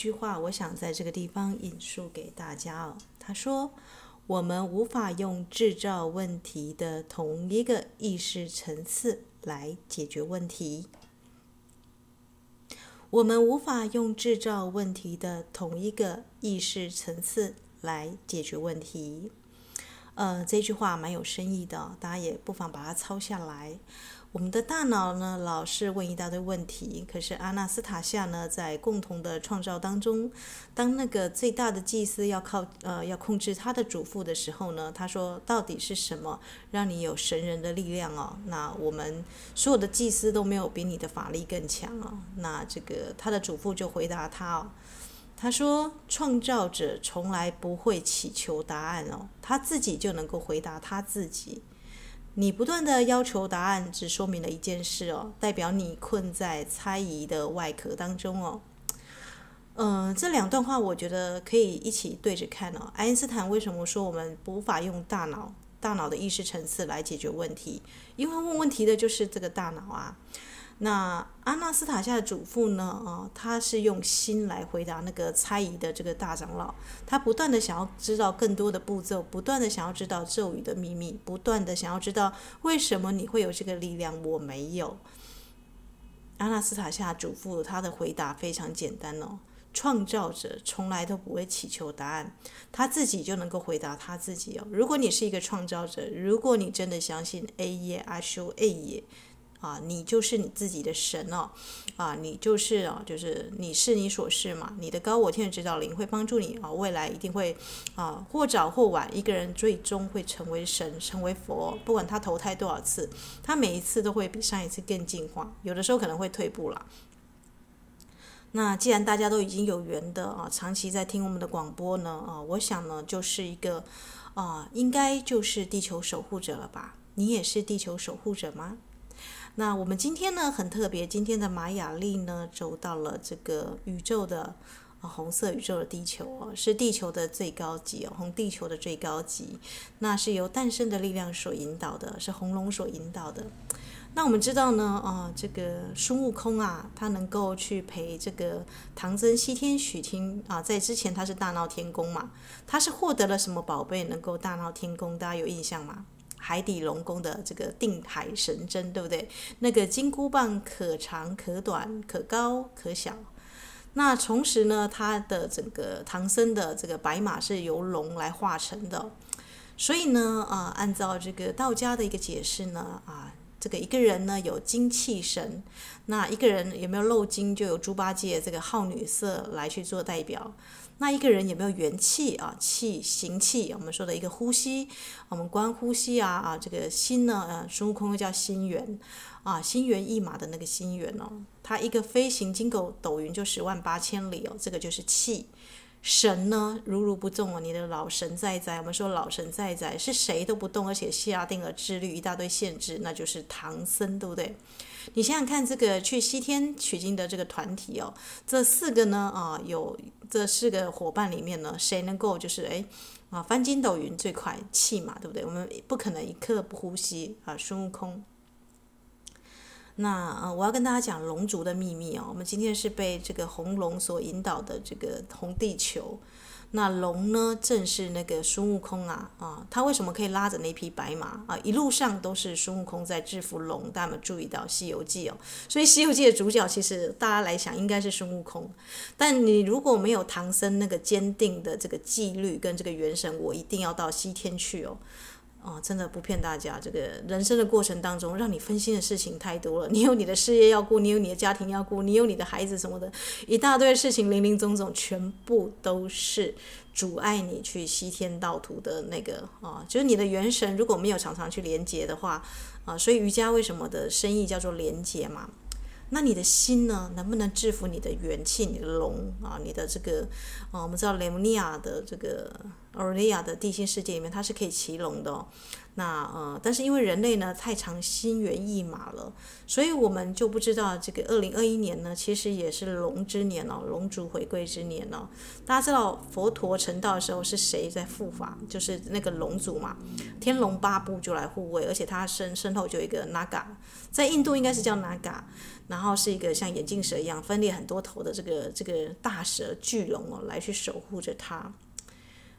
句话，我想在这个地方引述给大家哦。他说：“我们无法用制造问题的同一个意识层次来解决问题。我们无法用制造问题的同一个意识层次来解决问题。”呃，这句话蛮有深意的，大家也不妨把它抄下来。我们的大脑呢，老是问一大堆问题。可是阿纳斯塔夏呢，在共同的创造当中，当那个最大的祭司要靠呃要控制他的主妇的时候呢，他说：“到底是什么让你有神人的力量哦？那我们所有的祭司都没有比你的法力更强哦。”那这个他的主妇就回答他哦，他说：“创造者从来不会祈求答案哦，他自己就能够回答他自己。”你不断的要求答案，只说明了一件事哦，代表你困在猜疑的外壳当中哦。嗯、这两段话我觉得可以一起对着看哦。爱因斯坦为什么说我们无法用大脑、大脑的意识层次来解决问题？因为问问题的就是这个大脑啊。那阿纳斯塔夏的主妇呢？啊，他是用心来回答那个猜疑的这个大长老，他不断的想要知道更多的步骤，不断的想要知道咒语的秘密，不断的想要知道为什么你会有这个力量，我没有。阿纳斯塔夏主妇他的回答非常简单哦，创造者从来都不会祈求答案，他自己就能够回答他自己哦。如果你是一个创造者，如果你真的相信 A 耶阿修 A 耶。啊，你就是你自己的神哦，啊，你就是啊，就是你是你所是嘛。你的高我天的指导灵会帮助你啊，未来一定会啊，或早或晚，一个人最终会成为神，成为佛。不管他投胎多少次，他每一次都会比上一次更进化，有的时候可能会退步了。那既然大家都已经有缘的啊，长期在听我们的广播呢啊，我想呢，就是一个啊，应该就是地球守护者了吧？你也是地球守护者吗？那我们今天呢，很特别，今天的玛雅历呢走到了这个宇宙的红色宇宙的地球哦，是地球的最高级哦，红地球的最高级，那是由诞生的力量所引导的，是红龙所引导的。那我们知道呢，啊，这个孙悟空啊，他能够去陪这个唐僧西天取经啊，在之前他是大闹天宫嘛，他是获得了什么宝贝能够大闹天宫？大家有印象吗？海底龙宫的这个定海神针，对不对？那个金箍棒可长可短，可高可小。那同时呢，它的整个唐僧的这个白马是由龙来化成的。所以呢，啊，按照这个道家的一个解释呢，啊，这个一个人呢有精气神，那一个人有没有漏精，就有猪八戒这个好女色来去做代表。那一个人有没有元气啊？气行气，我们说的一个呼吸，我们观呼吸啊啊，这个心呢，呃，孙悟空又叫心猿啊，心猿意马的那个心猿哦，他一个飞行筋斗斗云就十万八千里哦，这个就是气。神呢，如如不动哦，你的老神在在，我们说老神在在是谁都不动，而且下定了自律，一大堆限制，那就是唐僧，对不对？你想想看，这个去西天取经的这个团体哦，这四个呢啊，有这四个伙伴里面呢，谁能够就是哎啊翻筋斗云最快气嘛，对不对？我们不可能一刻不呼吸啊，孙悟空。那呃，我要跟大家讲龙族的秘密哦。我们今天是被这个红龙所引导的这个红地球。那龙呢，正是那个孙悟空啊啊，他为什么可以拉着那匹白马啊？一路上都是孙悟空在制服龙。大家有没有注意到《西游记》哦？所以《西游记》的主角其实大家来想应该是孙悟空。但你如果没有唐僧那个坚定的这个纪律跟这个元神，我一定要到西天去哦。哦，真的不骗大家，这个人生的过程当中，让你分心的事情太多了。你有你的事业要顾，你有你的家庭要顾，你有你的孩子什么的，一大堆事情，林林总总，全部都是阻碍你去西天道途的那个啊，就是你的元神如果没有常常去连接的话啊，所以瑜伽为什么的生意叫做连接嘛？那你的心呢，能不能制服你的元气，你的龙啊，你的这个啊，我们知道雷姆尼亚的这个。欧利亚的地心世界里面，它是可以骑龙的哦。那呃，但是因为人类呢太常心猿意马了，所以我们就不知道这个二零二一年呢，其实也是龙之年哦，龙族回归之年哦。大家知道佛陀成道的时候是谁在护法？就是那个龙族嘛，天龙八部就来护卫，而且他身身后就有一个 Naga，在印度应该是叫 Naga，然后是一个像眼镜蛇一样分裂很多头的这个这个大蛇巨龙哦，来去守护着他。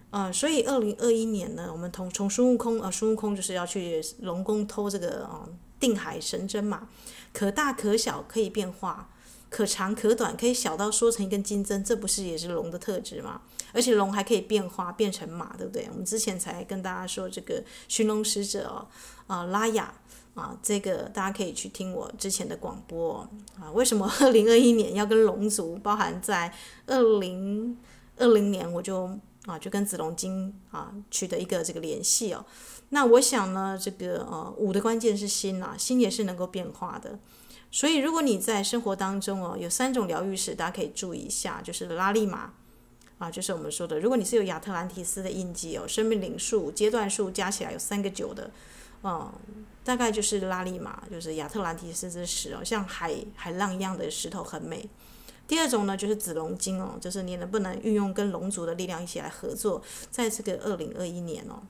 呃，所以二零二一年呢，我们从从孙悟空，呃，孙悟空就是要去龙宫偷这个呃定海神针嘛，可大可小，可以变化，可长可短，可以小到缩成一根金针，这不是也是龙的特质吗？而且龙还可以变化，变成马，对不对？我们之前才跟大家说这个寻龙使者哦，啊、呃，拉雅啊，这个大家可以去听我之前的广播啊、为什么二零二一年要跟龙族，包含在二零二零年我就。啊，就跟紫龙金啊取得一个这个联系哦。那我想呢，这个呃五的关键是心呐、啊，心也是能够变化的。所以如果你在生活当中哦，有三种疗愈石，大家可以注意一下，就是拉力玛啊，就是我们说的，如果你是有亚特兰提斯的印记哦，生命灵数阶段数加起来有三个九的，嗯，大概就是拉力嘛，就是亚特兰蒂斯之石哦，像海海浪一样的石头很美。第二种呢，就是紫龙晶哦，就是你能不能运用跟龙族的力量一起来合作，在这个二零二一年哦。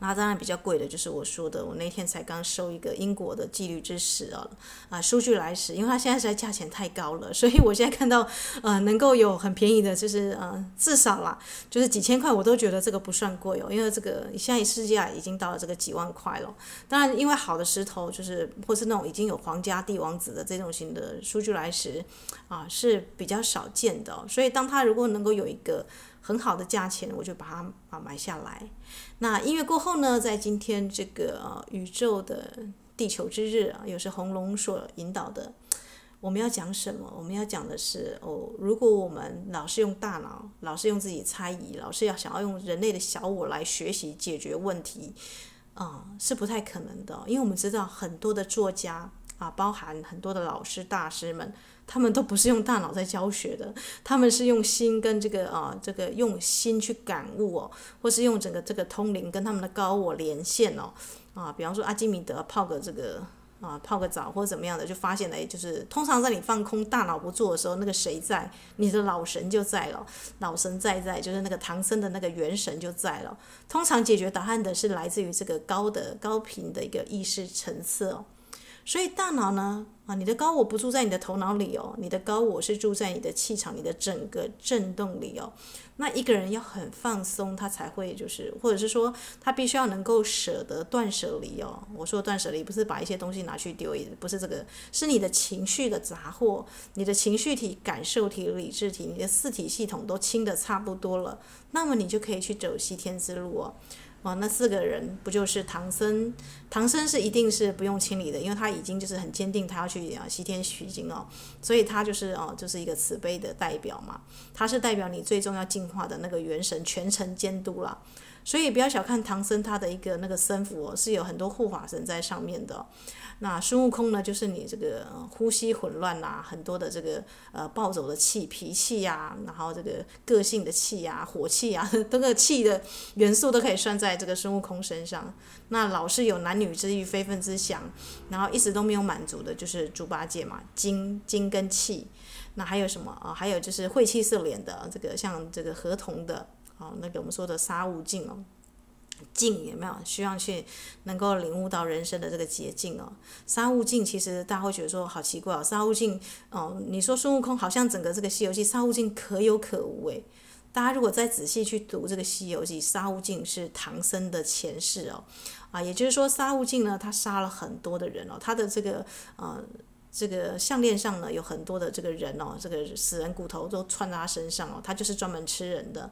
那当然比较贵的就是我说的，我那天才刚收一个英国的纪律之石啊，啊，数据来时，因为它现在实在价钱太高了，所以我现在看到呃能够有很便宜的，就是呃至少啦，就是几千块我都觉得这个不算贵哦，因为这个现在市价已经到了这个几万块了。当然，因为好的石头就是或是那种已经有皇家帝王子的这种型的数据来时啊是比较少见的，所以当它如果能够有一个。很好的价钱，我就把它啊买下来。那音乐过后呢，在今天这个、宇宙的地球之日啊，又是红龙所引导的，我们要讲什么？我们要讲的是哦，如果我们老是用大脑，老是用自己猜疑，老是要想要用人类的小我来学习解决问题啊、是不太可能的。因为我们知道很多的作家啊，包含很多的老师大师们。他们都不是用大脑在教学的，他们是用心跟这个啊，这个用心去感悟哦，或是用整个这个通灵跟他们的高我连线哦，啊，比方说阿基米德泡个这个啊，泡个澡或者怎么样的，就发现了，就是通常在你放空大脑不做的时候，那个谁在，你的老神就在了，老神在在，就是那个唐僧的那个元神就在了。通常解决答案的是来自于这个高的高频的一个意识层次哦。所以大脑呢，啊，你的高我不住在你的头脑里哦，你的高我是住在你的气场、你的整个震动里哦。那一个人要很放松，他才会就是，或者是说，他必须要能够舍得断舍离哦。我说断舍离不是把一些东西拿去丢，也不是这个，是你的情绪的杂货，你的情绪体、感受体、理智体，你的四体系统都清得差不多了，那么你就可以去走西天之路哦。哦，那四个人不就是唐僧？唐僧是一定是不用清理的，因为他已经就是很坚定，他要去啊西天取经哦，所以他就是哦，就是一个慈悲的代表嘛。他是代表你最终要进化的那个元神，全程监督啦。所以不要小看唐僧他的一个那个僧服哦，是有很多护法神在上面的。那孙悟空呢，就是你这个呼吸混乱呐，很多的这个呃暴走的气、脾气呀，然后这个个性的气呀、火气呀，这个气的元素都可以算在这个孙悟空身上。那老是有男女之欲、非分之想，然后一直都没有满足的，就是猪八戒嘛，精精跟气。那还有什么啊？还有就是晦气色脸的这个，像这个合同的。啊，那个我们说的沙悟净哦，境有没有需要去能够领悟到人生的这个捷径哦？沙悟净其实大家会觉得说好奇怪哦，沙悟净哦，你说孙悟空好像整个这个《西游记》沙悟净可有可无诶。大家如果再仔细去读这个《西游记》，沙悟净是唐僧的前世哦，啊，也就是说沙悟净呢，他杀了很多的人哦，他的这个呃这个项链上呢有很多的这个人哦，这个死人骨头都穿在他身上哦，他就是专门吃人的。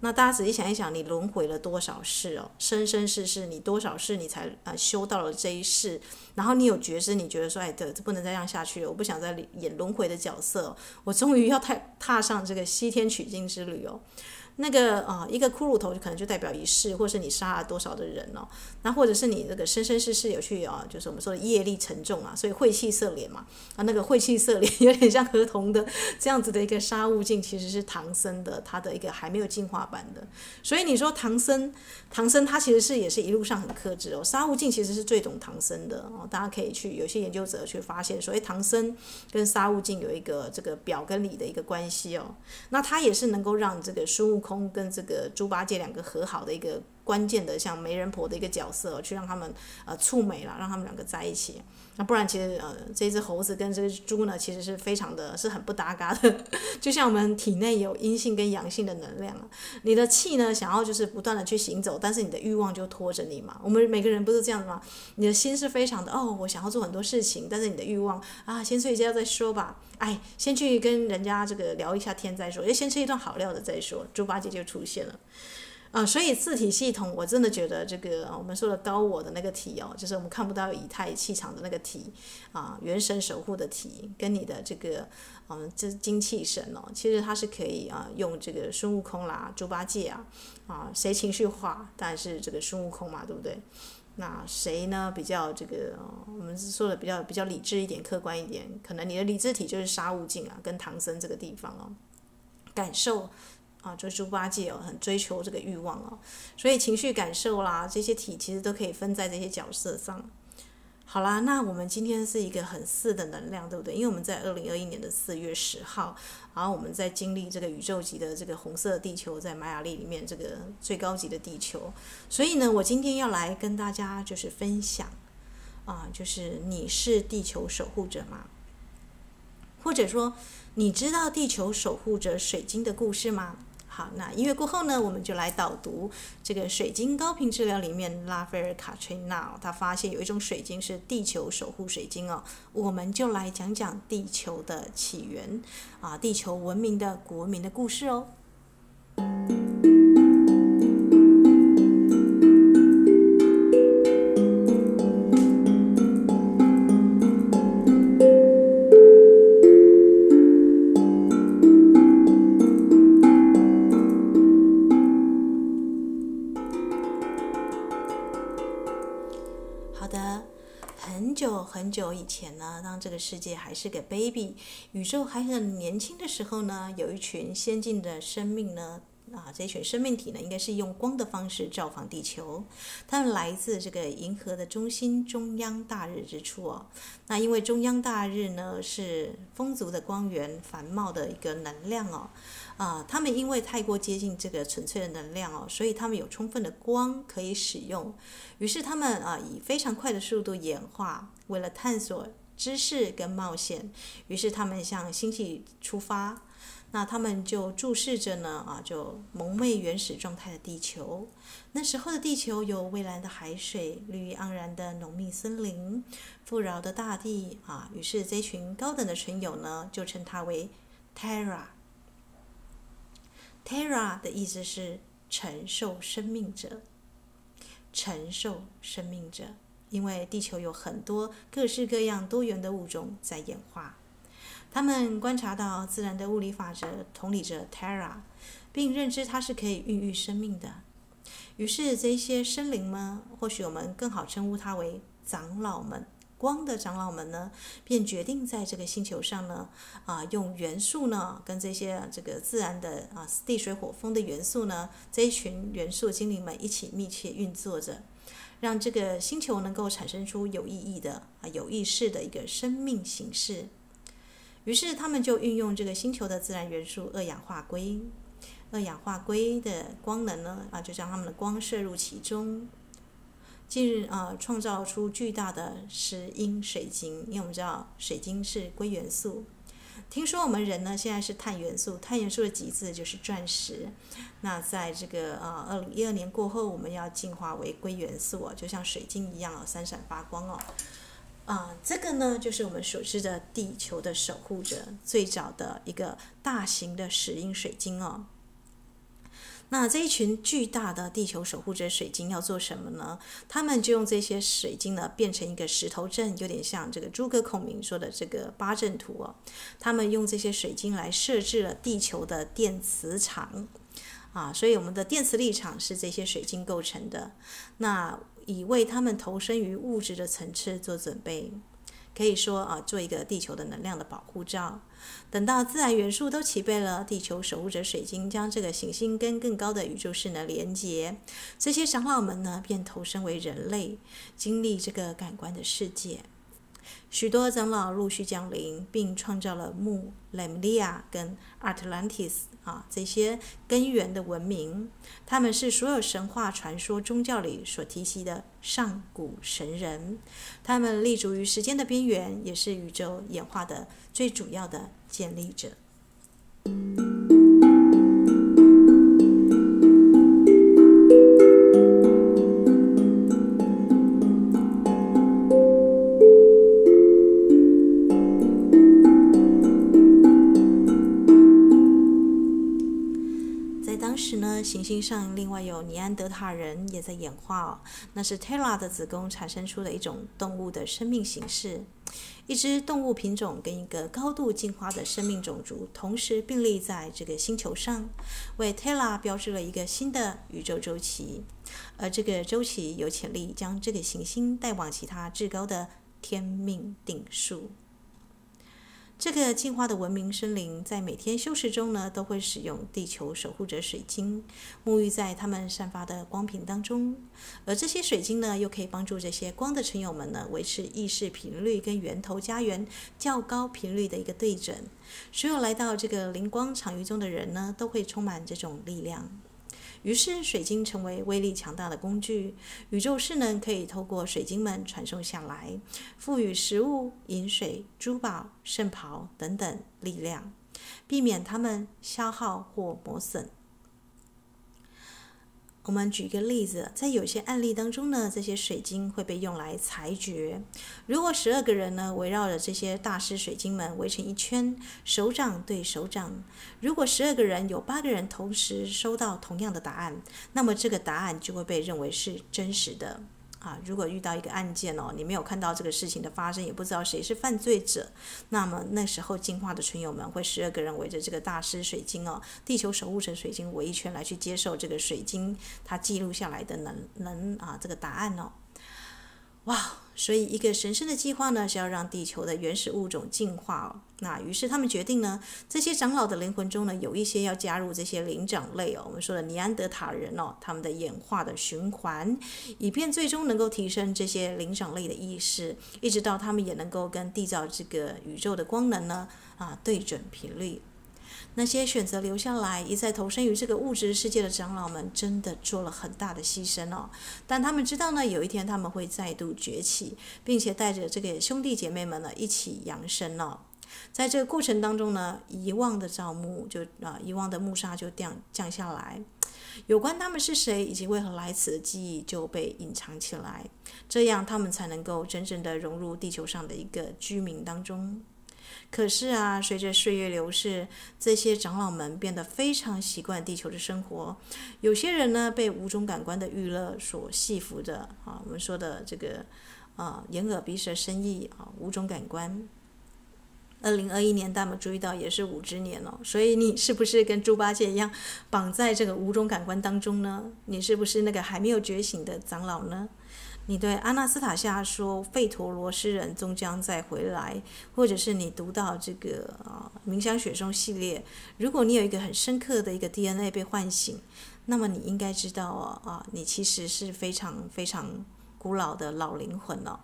那大家仔细想一想，你轮回了多少世哦？生生世世，你多少世你才啊修到了这一世？然后你有觉知，你觉得说，哎，这这不能再这样下去了，我不想再演轮回的角色，我终于要踏踏上这个西天取经之旅哦。那个啊、一个骷髅头就可能就代表一世，或是你杀了多少的人哦，那或者是你这个生生世世有去啊，就是我们说的业力沉重啊，所以晦气色脸嘛，啊，那个晦气色脸 有点像河童的这样子的一个杀悟净，其实是唐僧的他的一个还没有进化版的，所以你说唐僧，唐僧他其实是也是一路上很克制哦，杀悟净其实是最懂唐僧的哦，大家可以去有些研究者去发现说，哎，唐僧跟杀悟净有一个这个表跟里的一个关系哦，那他也是能够让这个孙悟空。空跟这个猪八戒两个和好的一个关键的像媒人婆的一个角色，去让他们呃触媒了，让他们两个在一起。那不然其实呃这只猴子跟这只猪呢，其实是非常的是很不搭嘎的。就像我们体内有阴性跟阳性的能量，你的气呢想要就是不断的去行走，但是你的欲望就拖着你嘛。我们每个人不是这样子吗？你的心是非常的哦，我想要做很多事情，但是你的欲望啊，先睡一觉再说吧。哎，先去跟人家这个聊一下天再说，诶，先吃一顿好料的再说。猪八戒就出现了。啊、所以字体系统，我真的觉得这个我们说的高我的那个体哦，就是我们看不到以太气场的那个体啊，元神守护的体，跟你的这个嗯，这精气神哦，其实它是可以啊，用这个孙悟空啦、猪八戒啊，啊，谁情绪化，但是这个孙悟空嘛，对不对？那谁呢比较这个，我们是说的比较比较理智一点、客观一点，可能你的理智体就是沙悟净啊，跟唐僧这个地方哦，感受。啊，就猪八戒哦，很追求这个欲望哦，所以情绪感受啦，这些体其实都可以分在这些角色上。好啦，那我们今天是一个很四的能量，对不对？因为我们在二零二一年的四月十号，然后我们在经历这个宇宙级的这个红色地球，在玛雅历里面这个最高级的地球，所以呢，我今天要来跟大家就是分享啊，就是你是地球守护者吗？或者说，你知道地球守护者水晶的故事吗？好，那音乐过后呢，我们就来导读这个水晶高频治疗里面，拉斐尔卡崔娜他发现有一种水晶是地球守护水晶哦，我们就来讲讲地球的起源啊，地球文明的国民的故事哦。好的，很久很久以前呢，当这个世界还是个 baby，宇宙还很年轻的时候呢，有一群先进的生命呢，啊，这一群生命体呢，应该是用光的方式造访地球。他们来自这个银河的中心中央大日之处哦。那因为中央大日呢是丰足的光源、繁茂的一个能量哦。啊，他们因为太过接近这个纯粹的能量哦，所以他们有充分的光可以使用。于是他们啊，以非常快的速度演化，为了探索知识跟冒险，于是他们向星际出发。那他们就注视着呢啊，就蒙昧原始状态的地球。那时候的地球有蔚蓝的海水、绿意盎然的浓密森林、富饶的大地啊。于是这群高等的存有呢，就称它为 Terra。Terra 的意思是承受生命者，承受生命者，因为地球有很多各式各样多元的物种在演化，他们观察到自然的物理法则，统理着 Terra，并认知它是可以孕育生命的。于是这些生灵们，或许我们更好称呼它为长老们。光的长老们呢，便决定在这个星球上呢，啊，用元素呢，跟这些这个自然的啊地水火风的元素呢，这一群元素精灵们一起密切运作着，让这个星球能够产生出有意义的啊有意识的一个生命形式。于是他们就运用这个星球的自然元素二氧化硅，二氧化硅的光能呢，啊，就将他们的光射入其中。近日啊，创造出巨大的石英水晶，因为我们知道水晶是硅元素。听说我们人呢，现在是碳元素，碳元素的极致就是钻石。那在这个啊，二零一二年过后，我们要进化为硅元素啊，就像水晶一样哦，闪闪发光哦。啊，这个呢，就是我们所知的地球的守护者，最早的一个大型的石英水晶哦。那这一群巨大的地球守护者水晶要做什么呢？他们就用这些水晶呢，变成一个石头阵，有点像这个诸葛孔明说的这个八阵图哦。他们用这些水晶来设置了地球的电磁场。啊，所以我们的电磁力场是这些水晶构成的。那以为他们投身于物质的层次做准备，可以说啊，做一个地球的能量的保护罩。等到自然元素都齐备了，地球守护者水晶将这个行星跟更高的宇宙势能连接，这些长老们呢，便投身为人类，经历这个感官的世界。许多长老陆续降临，并创造了木、Lemuria 跟 Atlantis 啊这些根源的文明。他们是所有神话传说、宗教里所提及的上古神人。他们立足于时间的边缘，也是宇宙演化的最主要的建立者。行星上另外有尼安德塔人也在演化哦，那是 Terra 的子宫产生出的一种动物的生命形式，一只动物品种跟一个高度进化的生命种族同时并立在这个星球上，为 Terra 标志了一个新的宇宙周期，而这个周期有潜力将这个行星带往其他至高的天命定数。这个进化的文明生灵在每天修持中呢，都会使用地球守护者水晶，沐浴在他们散发的光频当中。而这些水晶呢，又可以帮助这些光的存有们呢，维持意识频率跟源头家园较高频率的一个对准。所有来到这个灵光场域中的人呢，都会充满这种力量。于是，水晶成为威力强大的工具。宇宙势能可以透过水晶们传送下来，赋予食物、饮水、珠宝、圣袍等等力量，避免它们消耗或磨损。我们举一个例子，在有些案例当中呢，这些水晶会被用来裁决。如果十二个人呢，围绕着这些大师水晶们围成一圈，手掌对手掌，如果十二个人有八个人同时收到同样的答案，那么这个答案就会被认为是真实的。啊，如果遇到一个案件哦，你没有看到这个事情的发生，也不知道谁是犯罪者，那么那时候进化的群友们会十二个人围着这个大师水晶哦，地球守护神水晶围一圈来去接受这个水晶它记录下来的能能啊这个答案哦，哇！所以，一个神圣的计划呢，是要让地球的原始物种进化哦。那于是他们决定呢，这些长老的灵魂中呢，有一些要加入这些灵长类哦，我们说的尼安德塔人哦，他们的演化的循环，以便最终能够提升这些灵长类的意识，一直到他们也能够跟缔造这个宇宙的光能呢啊对准频率。那些选择留下来一再投身于这个物质世界的长老们，真的做了很大的牺牲哦。但他们知道呢，有一天他们会再度崛起，并且带着这个兄弟姐妹们呢一起扬升哦。在这个过程当中呢，遗忘的造木就啊，遗忘的木沙就降降下来，有关他们是谁以及为何来此的记忆就被隐藏起来，这样他们才能够真正的融入地球上的一个居民当中。可是啊，随着岁月流逝，这些长老们变得非常习惯地球的生活。有些人呢，被五种感官的娱乐所系服着啊，我们说的这个啊，眼耳鼻舌身意啊，五种感官。二零二一年，大家注意到也是五之年哦，所以你是不是跟猪八戒一样，绑在这个五种感官当中呢？你是不是那个还没有觉醒的长老呢？你对阿纳斯塔夏说费陀罗斯人终将再回来，或者是你读到这个啊冥想雪松系列，如果你有一个很深刻的一个 DNA 被唤醒，那么你应该知道啊啊，你其实是非常非常古老的老灵魂了。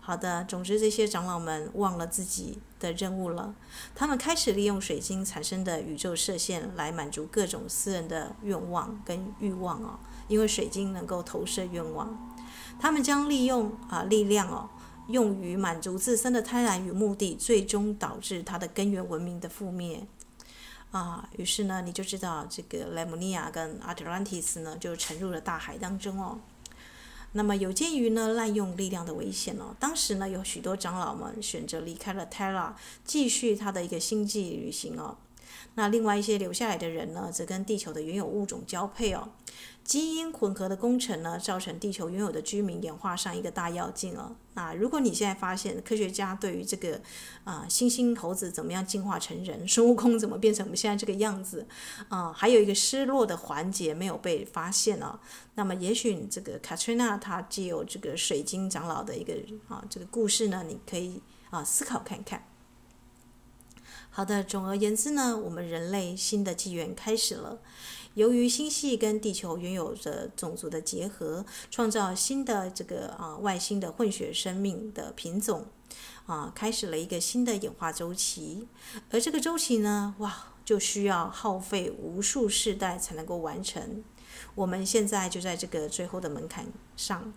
好的，总之这些长老们忘了自己的任务了，他们开始利用水晶产生的宇宙射线来满足各种私人的愿望跟欲望哦，因为水晶能够投射愿望。他们将利用啊力量哦，用于满足自身的贪婪与目的，最终导致他的根源文明的覆灭啊。于是呢，你就知道这个莱姆尼亚跟阿特兰蒂斯呢，就沉入了大海当中哦。那么有鉴于呢滥用力量的危险哦，当时呢有许多长老们选择离开了 Terra，继续他的一个星际旅行哦。那另外一些留下来的人呢，则跟地球的原有物种交配哦。基因混合的工程呢，造成地球原有的居民演化上一个大跃进哦。那如果你现在发现科学家对于这个啊，猩猩猴子怎么样进化成人，孙悟空怎么变成我们现在这个样子啊，还有一个失落的环节没有被发现哦，那么也许这个 Katrina 她既有这个水晶长老的一个啊这个故事呢，你可以啊思考看看。好的，总而言之呢，我们人类新的纪元开始了。由于星系跟地球拥有着种族的结合，创造新的这个啊外星的混血生命的品种，啊，开始了一个新的演化周期。而这个周期呢，哇，就需要耗费无数世代才能够完成。我们现在就在这个最后的门槛上。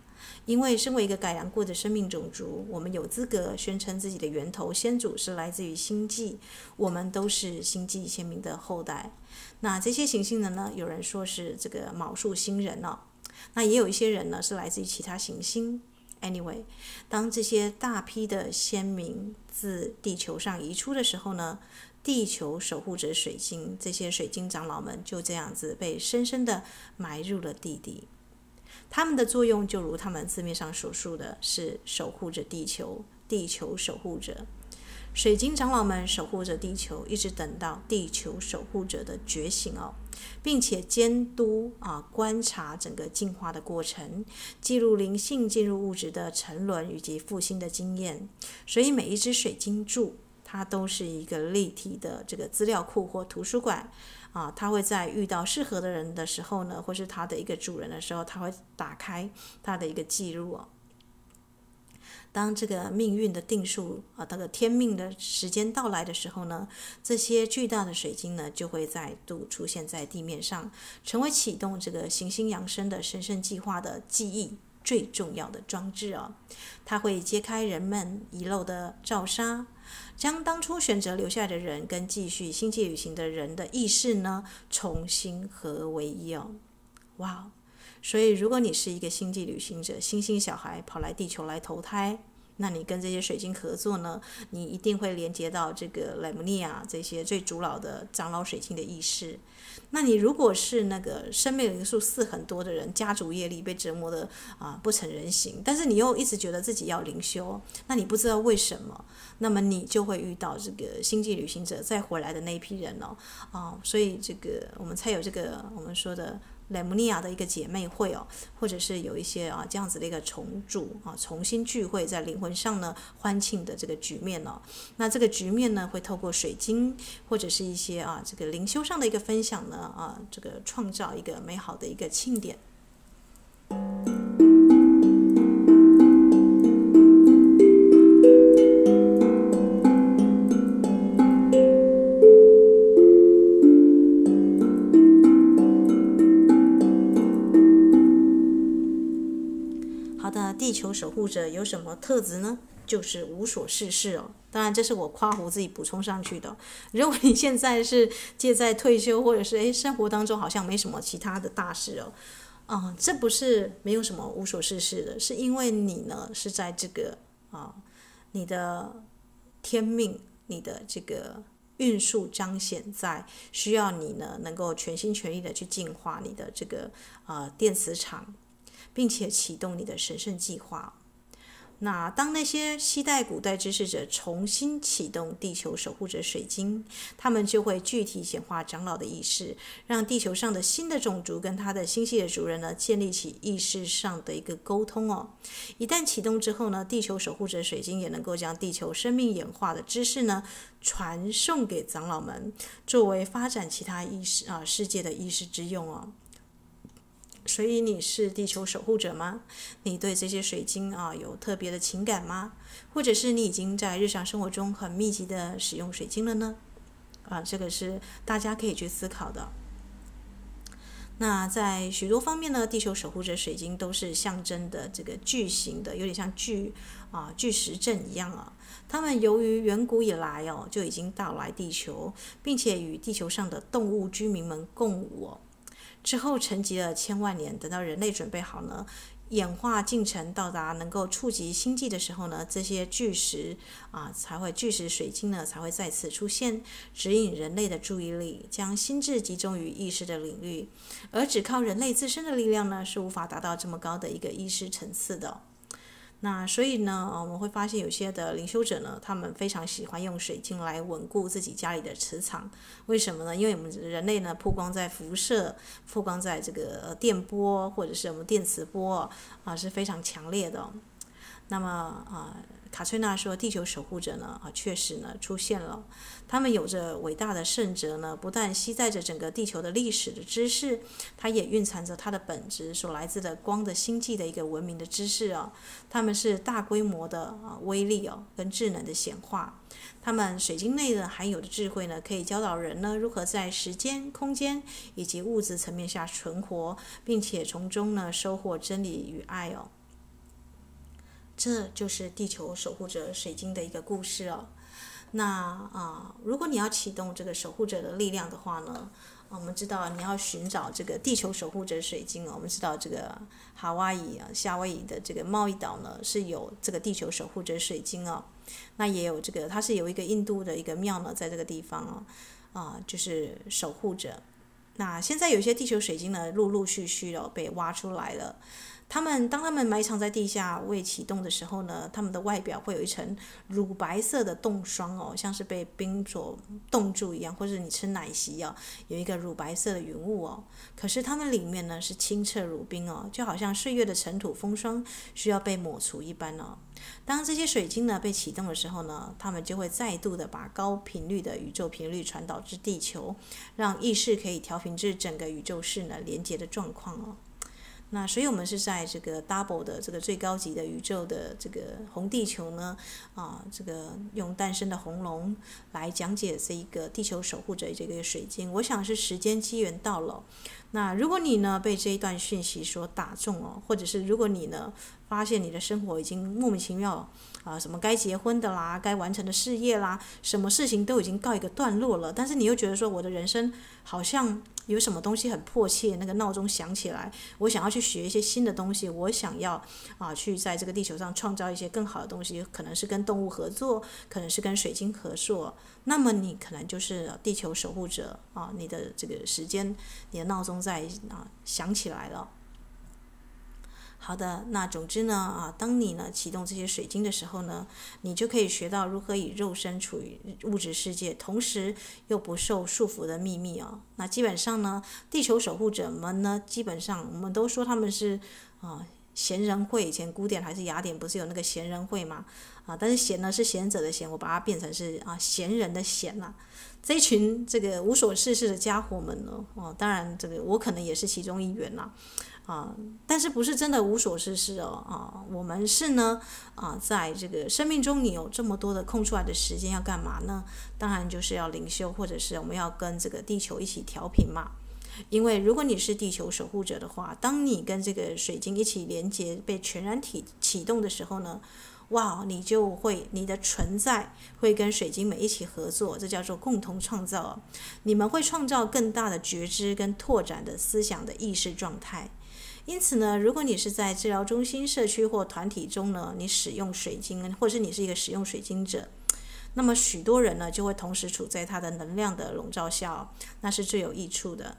因为身为一个改良过的生命种族，我们有资格宣称自己的源头先祖是来自于星际，我们都是星际先民的后代。那这些行星人呢？有人说是这个卯宿星人哦，那也有一些人呢是来自于其他行星。Anyway，当这些大批的先民自地球上移出的时候呢，地球守护者水晶这些水晶长老们就这样子被深深的埋入了地底。他们的作用就如他们字面上所述的，是守护着地球，地球守护者。水晶长老们守护着地球，一直等到地球守护者的觉醒哦，并且监督啊，观察整个进化的过程，记录灵性进入物质的沉沦以及复兴的经验。所以每一只水晶柱，它都是一个立体的这个资料库或图书馆。啊，他会在遇到适合的人的时候呢，或是他的一个主人的时候，他会打开他的一个记录哦。当这个命运的定数啊，这个天命的时间到来的时候呢，这些巨大的水晶呢，就会再度出现在地面上，成为启动这个行星扬升的神圣计划的记忆最重要的装置哦。它会揭开人们遗漏的罩纱。将当初选择留下的人跟继续星际旅行的人的意识呢，重新合为一哦，哇！所以如果你是一个星际旅行者，星星小孩跑来地球来投胎。那你跟这些水晶合作呢，你一定会连接到这个莱姆尼亚这些最古老的长老水晶的意识。那你如果是那个生命灵数四很多的人，家族业力被折磨的啊不成人形，但是你又一直觉得自己要灵修，那你不知道为什么，那么你就会遇到这个星际旅行者再回来的那一批人哦，啊，所以这个我们才有这个我们说的。莱姆尼亚的一个姐妹会哦，或者是有一些啊这样子的一个重组啊，重新聚会在灵魂上呢欢庆的这个局面哦。那这个局面呢，会透过水晶或者是一些啊这个灵修上的一个分享呢啊，这个创造一个美好的一个庆典。守护者有什么特质呢？就是无所事事哦。当然，这是我夸胡自己补充上去的。如果你现在是借在退休，或者是诶生活当中好像没什么其他的大事哦，啊、嗯，这不是没有什么无所事事的，是因为你呢是在这个啊，你的天命，你的这个运数彰显在需要你呢能够全心全意的去净化你的这个啊电磁场。并且启动你的神圣计划。那当那些期待古代知识者重新启动地球守护者水晶，他们就会具体显化长老的意识，让地球上的新的种族跟他的星系的主人呢，建立起意识上的一个沟通哦。一旦启动之后呢，地球守护者水晶也能够将地球生命演化的知识呢，传送给长老们，作为发展其他意识啊世界的意识之用哦。所以你是地球守护者吗？你对这些水晶啊有特别的情感吗？或者是你已经在日常生活中很密集的使用水晶了呢？啊，这个是大家可以去思考的。那在许多方面呢，地球守护者水晶都是象征的这个巨型的，有点像巨啊巨石阵一样啊。他们由于远古以来哦就已经到来地球，并且与地球上的动物居民们共舞。之后沉积了千万年，等到人类准备好呢，演化进程到达能够触及星际的时候呢，这些巨石啊才会巨石水晶呢才会再次出现，指引人类的注意力，将心智集中于意识的领域，而只靠人类自身的力量呢是无法达到这么高的一个意识层次的。那所以呢，我们会发现有些的灵修者呢，他们非常喜欢用水晶来稳固自己家里的磁场。为什么呢？因为我们人类呢，曝光在辐射、曝光在这个电波或者是我们电磁波啊，是非常强烈的。那么啊。卡翠娜说：“地球守护者呢，啊，确实呢出现了。他们有着伟大的圣哲呢，不但携带着整个地球的历史的知识，它也蕴藏着它的本质所来自的光的星际的一个文明的知识啊。他们是大规模的啊威力哦，跟智能的显化。他们水晶内的含有的智慧呢，可以教导人呢如何在时间、空间以及物质层面下存活，并且从中呢收获真理与爱哦。”这就是地球守护者水晶的一个故事哦。那啊，如果你要启动这个守护者的力量的话呢，我们知道你要寻找这个地球守护者水晶哦。我们知道这个夏威夷啊，夏威夷的这个贸易岛呢是有这个地球守护者水晶哦。那也有这个，它是有一个印度的一个庙呢，在这个地方哦，啊，就是守护者。那现在有些地球水晶呢，陆陆续续的被挖出来了。他们当他们埋藏在地下未启动的时候呢，他们的外表会有一层乳白色的冻霜哦，像是被冰所冻住一样，或者你吃奶昔哦，有一个乳白色的云雾哦。可是它们里面呢是清澈如冰哦，就好像岁月的尘土风霜需要被抹除一般哦。当这些水晶呢被启动的时候呢，他们就会再度的把高频率的宇宙频率传导至地球，让意识可以调频至整个宇宙室呢连接的状况哦。那所以，我们是在这个 double 的这个最高级的宇宙的这个红地球呢，啊，这个用诞生的红龙来讲解这一个地球守护者这个水晶。我想是时间机缘到了。那如果你呢被这一段讯息所打中哦，或者是如果你呢发现你的生活已经莫名其妙啊，什么该结婚的啦，该完成的事业啦，什么事情都已经告一个段落了，但是你又觉得说我的人生好像。有什么东西很迫切，那个闹钟响起来，我想要去学一些新的东西，我想要啊去在这个地球上创造一些更好的东西，可能是跟动物合作，可能是跟水晶合作，那么你可能就是地球守护者啊，你的这个时间，你的闹钟在啊响起来了。好的，那总之呢，啊，当你呢启动这些水晶的时候呢，你就可以学到如何以肉身处于物质世界，同时又不受束缚的秘密啊。那基本上呢，地球守护者们呢，基本上我们都说他们是啊贤人会，以前古典还是雅典不是有那个贤人会吗？啊，但是贤呢是贤者的贤，我把它变成是啊贤人的贤了。这群这个无所事事的家伙们呢，哦，当然这个我可能也是其中一员啦。啊但是不是真的无所事事哦？啊，我们是呢，啊，在这个生命中，你有这么多的空出来的时间要干嘛呢？当然就是要灵修，或者是我们要跟这个地球一起调频嘛。因为如果你是地球守护者的话，当你跟这个水晶一起连接，被全然体启动的时候呢，哇，你就会你的存在会跟水晶们一起合作，这叫做共同创造。你们会创造更大的觉知跟拓展的思想的意识状态。因此呢，如果你是在治疗中心、社区或团体中呢，你使用水晶，或者是你是一个使用水晶者，那么许多人呢就会同时处在它的能量的笼罩下，那是最有益处的。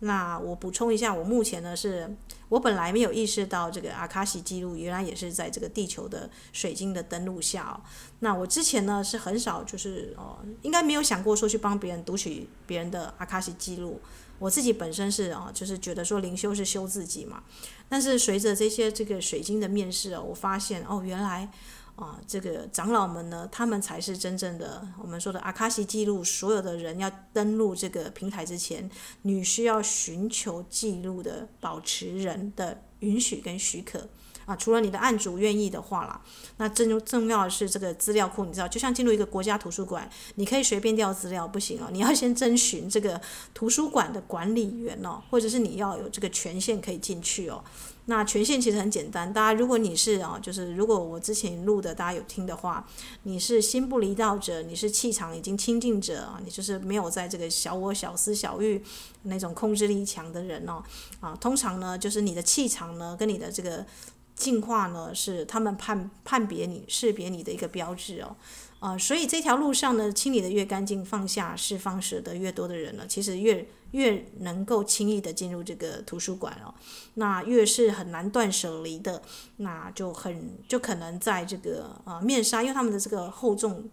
那我补充一下，我目前呢是，我本来没有意识到这个阿卡西记录原来也是在这个地球的水晶的登录下哦。那我之前呢是很少就是哦，应该没有想过说去帮别人读取别人的阿卡西记录。我自己本身是啊，就是觉得说灵修是修自己嘛，但是随着这些这个水晶的面试啊，我发现哦，原来啊，这个长老们呢，他们才是真正的我们说的阿卡西记录。所有的人要登录这个平台之前，你需要寻求记录的保持人的允许跟许可，啊，除了你的案主愿意的话啦，那真重要的是这个资料库，你知道，就像进入一个国家图书馆，你可以随便调资料不行哦，你要先征询这个图书馆的管理员哦，或者是你要有这个权限可以进去哦。那权限其实很简单，大家如果你是啊，就是如果我之前录的大家有听的话，你是心不离道者，你是气场已经清净者啊，你就是没有在这个小我、小私、小欲那种控制力强的人哦，啊，通常呢就是你的气场呢跟你的这个进化呢是他们判判别你、识别你的一个标志哦。啊，所以这条路上呢，清理的越干净，放下、释放、舍得越多的人呢，其实越越能够轻易的进入这个图书馆哦。那越是很难断舍离的，那就很就可能在这个呃面纱，因为他们的这个厚重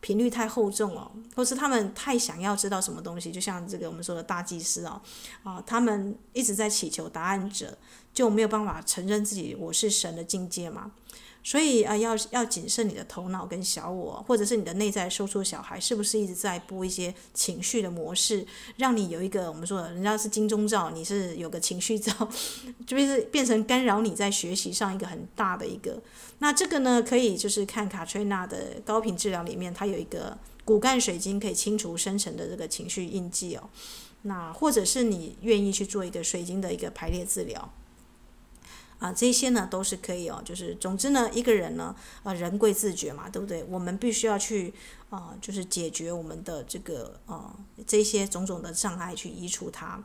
频率太厚重哦，或是他们太想要知道什么东西，就像这个我们说的大祭司哦，啊，他们一直在祈求答案者，就没有办法承认自己我是神的境界嘛。所以啊，要要谨慎你的头脑跟小我，或者是你的内在收缩小孩，是不是一直在播一些情绪的模式，让你有一个我们说的，人家是金钟罩，你是有个情绪罩，就是变成干扰你在学习上一个很大的一个。那这个呢，可以就是看卡翠娜的高频治疗里面，它有一个骨干水晶可以清除深层的这个情绪印记哦。那或者是你愿意去做一个水晶的一个排列治疗。啊，这些呢都是可以哦，就是总之呢，一个人呢，啊，人贵自觉嘛，对不对？我们必须要去啊，就是解决我们的这个啊，这些种种的障碍，去移除它。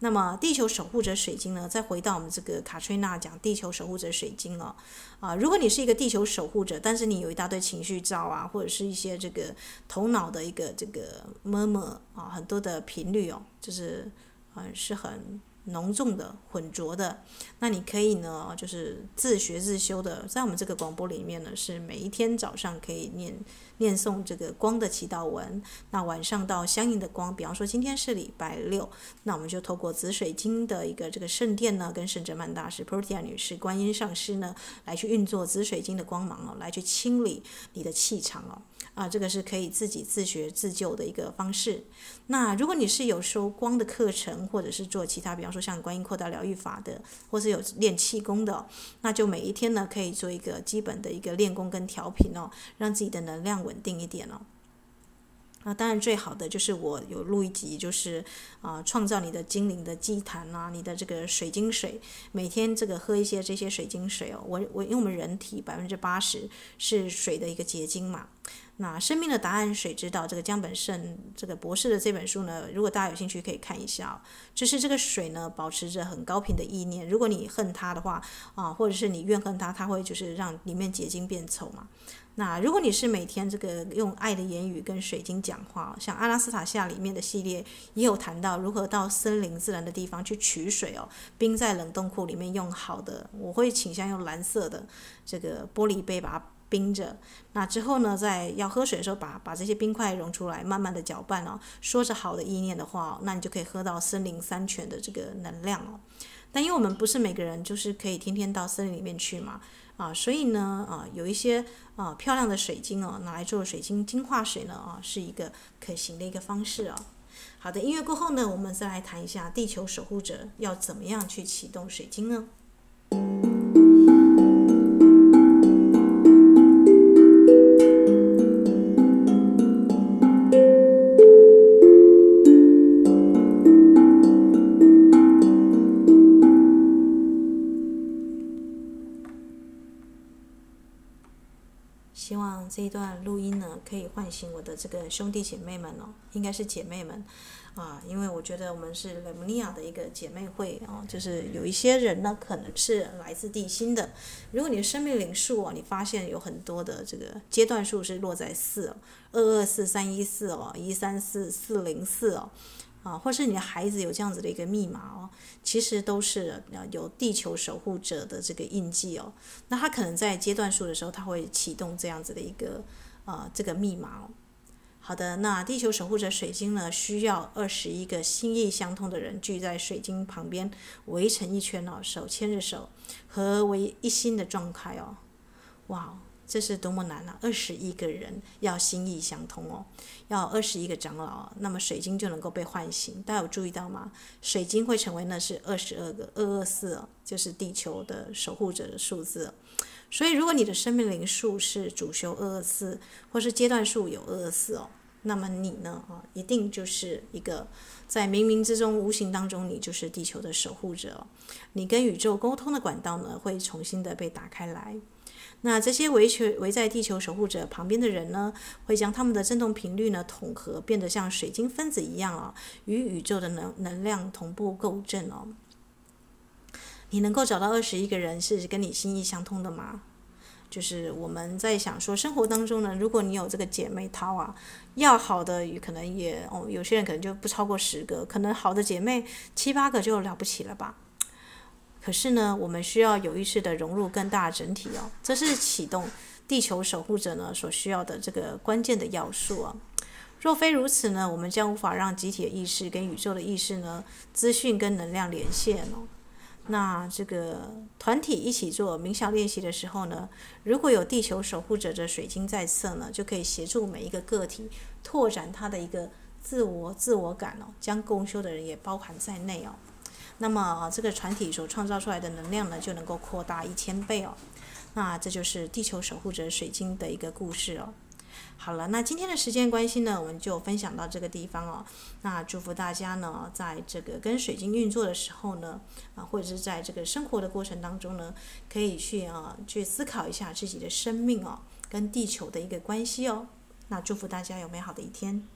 那么，地球守护者水晶呢，再回到我们这个卡翠娜讲地球守护者水晶哦，啊，如果你是一个地球守护者，但是你有一大堆情绪照啊，或者是一些这个头脑的一个这个 murmur 啊，很多的频率哦，就是嗯、是很。浓重的、混浊的，那你可以呢，就是自学自修的，在我们这个广播里面呢，是每一天早上可以念念诵这个光的祈祷文，那晚上到相应的光，比方说今天是礼拜六，那我们就透过紫水晶的一个这个圣殿呢，跟圣哲曼大师、普提亚女士、观音上师呢，来去运作紫水晶的光芒哦，来去清理你的气场哦。啊，这个是可以自己自学自救的一个方式。那如果你是有收光的课程，或者是做其他，比方说像观音扩大疗愈法的，或是有练气功的，那就每一天呢可以做一个基本的一个练功跟调频哦，让自己的能量稳定一点哦。那当然最好的就是我有录一集，就是啊，创造你的精灵的祭坛啊，你的这个水晶水，每天这个喝一些这些水晶水哦。我我因为我们人体百分之八十是水的一个结晶嘛。那生命的答案，水知道这个江本胜这个博士的这本书呢，如果大家有兴趣可以看一下哦。就是这个水呢，保持着很高频的意念。如果你恨它的话啊，或者是你怨恨它，它会就是让里面结晶变丑嘛。那如果你是每天这个用爱的言语跟水晶讲话，像阿拉斯塔夏里面的系列也有谈到如何到森林自然的地方去取水哦，冰在冷冻库里面用好的，我会倾向用蓝色的这个玻璃杯把它冰着。那之后呢，在要喝水的时候把把这些冰块融出来，慢慢的搅拌哦，说着好的意念的话，那你就可以喝到森林山泉的这个能量哦。但因为我们不是每个人就是可以天天到森林里面去嘛。啊，所以呢，啊，有一些啊漂亮的水晶哦，拿来做水晶净化水呢，啊，是一个可行的一个方式哦。好的，音乐过后呢，我们再来谈一下地球守护者要怎么样去启动水晶呢？唤醒我的这个兄弟姐妹们哦，应该是姐妹们啊，因为我觉得我们是雷姆尼亚的一个姐妹会哦，就是有一些人呢，可能是来自地心的。如果你的生命灵数哦，你发现有很多的这个阶段数是落在四哦，二二四三一四哦，一三四四零四哦。啊，或是你的孩子有这样子的一个密码哦，其实都是有地球守护者的这个印记哦。那他可能在阶段数的时候，他会启动这样子的一个啊这个密码。好的，那地球守护者水晶呢，需要二十一个心意相通的人聚在水晶旁边围成一圈哦，手牵着手，合为一心的状态哦。哇，这是多么难啊！二十一个人要心意相通哦，要二十一个长老，那么水晶就能够被唤醒。大家有注意到吗？水晶会成为那是二十二个二二四，就是地球的守护者的数字。所以，如果你的生命灵数是主修二二四，或是阶段数有二二四哦，那么你呢啊，一定就是一个在冥冥之中、无形当中，你就是地球的守护者。你跟宇宙沟通的管道呢，会重新的被打开来。那这些围球围在地球守护者旁边的人呢，会将他们的振动频率呢统合，变得像水晶分子一样啊，与宇宙的能能量同步共振哦。你能够找到二十一个人是跟你心意相通的吗？就是我们在想说，生活当中呢，如果你有这个姐妹淘啊，要好的可能也哦，有些人可能就不超过十个，可能好的姐妹七八个就了不起了吧。可是呢，我们需要有意识地融入更大整体哦，这是启动地球守护者呢所需要的这个关键的要素啊。若非如此呢，我们将无法让集体的意识跟宇宙的意识呢，资讯跟能量连线哦。那这个团体一起做冥想练习的时候呢，如果有地球守护者的水晶在侧呢，就可以协助每一个个体拓展他的一个自我自我感哦，将共修的人也包含在内哦。那么这个团体所创造出来的能量呢，就能够扩大一千倍哦。那这就是地球守护者水晶的一个故事哦。好了，那今天的时间关系呢，我们就分享到这个地方哦。那祝福大家呢，在这个跟水晶运作的时候呢，啊，或者是在这个生活的过程当中呢，可以去啊去思考一下自己的生命哦，跟地球的一个关系哦。那祝福大家有美好的一天。